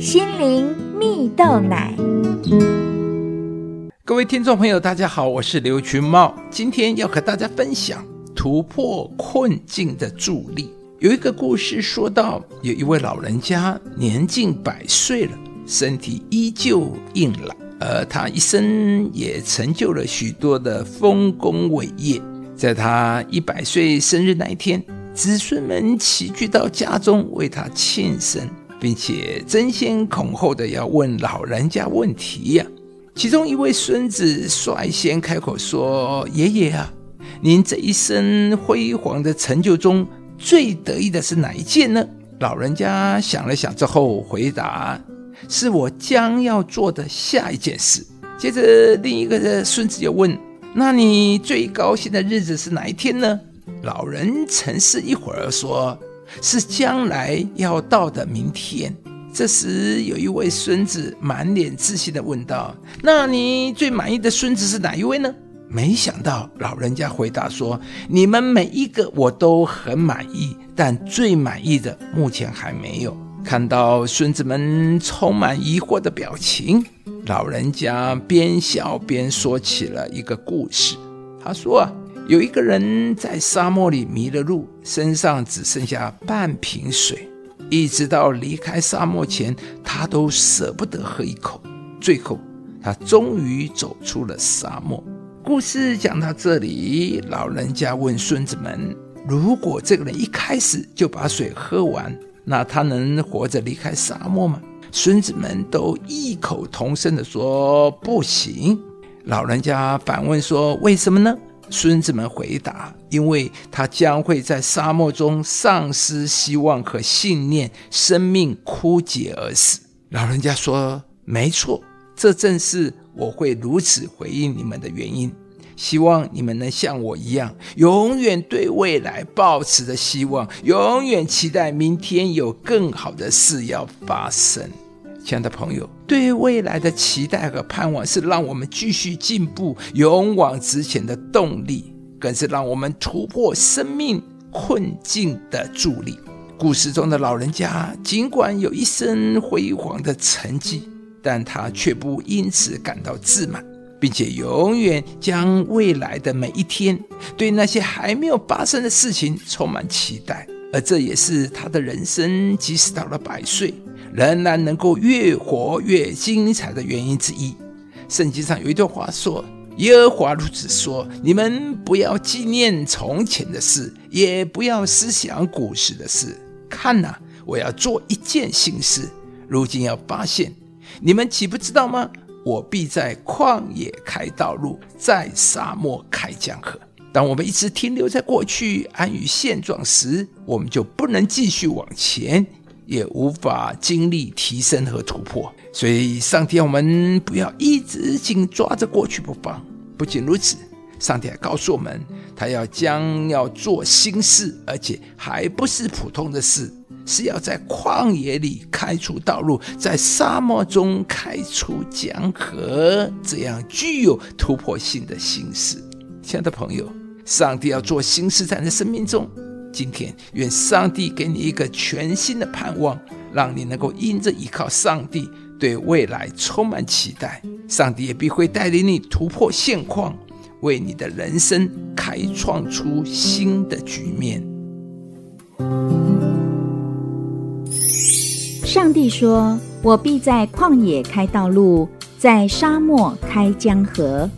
心灵蜜豆奶。各位听众朋友，大家好，我是刘群茂，今天要和大家分享突破困境的助力。有一个故事说到，有一位老人家年近百岁了，身体依旧硬朗，而他一生也成就了许多的丰功伟业。在他一百岁生日那一天，子孙们齐聚到家中为他庆生，并且争先恐后的要问老人家问题呀。其中一位孙子率先开口说：“爷爷啊，您这一生辉煌的成就中，最得意的是哪一件呢？”老人家想了想之后回答：“是我将要做的下一件事。”接着，另一个孙子又问：“那你最高兴的日子是哪一天呢？”老人沉思一会儿说：“是将来要到的明天。”这时，有一位孙子满脸自信的问道：“那你最满意的孙子是哪一位呢？”没想到，老人家回答说：“你们每一个我都很满意，但最满意的目前还没有。”看到孙子们充满疑惑的表情，老人家边笑边说起了一个故事。他说：“啊，有一个人在沙漠里迷了路，身上只剩下半瓶水。”一直到离开沙漠前，他都舍不得喝一口。最后，他终于走出了沙漠。故事讲到这里，老人家问孙子们：“如果这个人一开始就把水喝完，那他能活着离开沙漠吗？”孙子们都异口同声地说：“不行。”老人家反问说：“为什么呢？”孙子们回答：“因为他将会在沙漠中丧失希望和信念，生命枯竭而死。”老人家说：“没错，这正是我会如此回应你们的原因。希望你们能像我一样，永远对未来抱持着希望，永远期待明天有更好的事要发生。”亲爱的朋友，对未来的期待和盼望是让我们继续进步、勇往直前的动力，更是让我们突破生命困境的助力。故事中的老人家尽管有一身辉煌的成绩，但他却不因此感到自满，并且永远将未来的每一天对那些还没有发生的事情充满期待，而这也是他的人生，即使到了百岁。仍然能够越活越精彩的原因之一。圣经上有一段话说：“耶和华如此说：你们不要纪念从前的事，也不要思想古时的事。看呐，我要做一件新事，如今要发现，你们岂不知道吗？我必在旷野开道路，在沙漠开江河。当我们一直停留在过去，安于现状时，我们就不能继续往前。”也无法经历提升和突破，所以上帝让我们不要一直紧抓着过去不放。不仅如此，上帝还告诉我们，他要将要做新事，而且还不是普通的事，是要在旷野里开出道路，在沙漠中开出江河，这样具有突破性的新事。亲爱的朋友，上帝要做新事，在你的生命中。今天，愿上帝给你一个全新的盼望，让你能够因着依靠上帝，对未来充满期待。上帝也必会带领你突破现况，为你的人生开创出新的局面。上帝说：“我必在旷野开道路，在沙漠开江河。”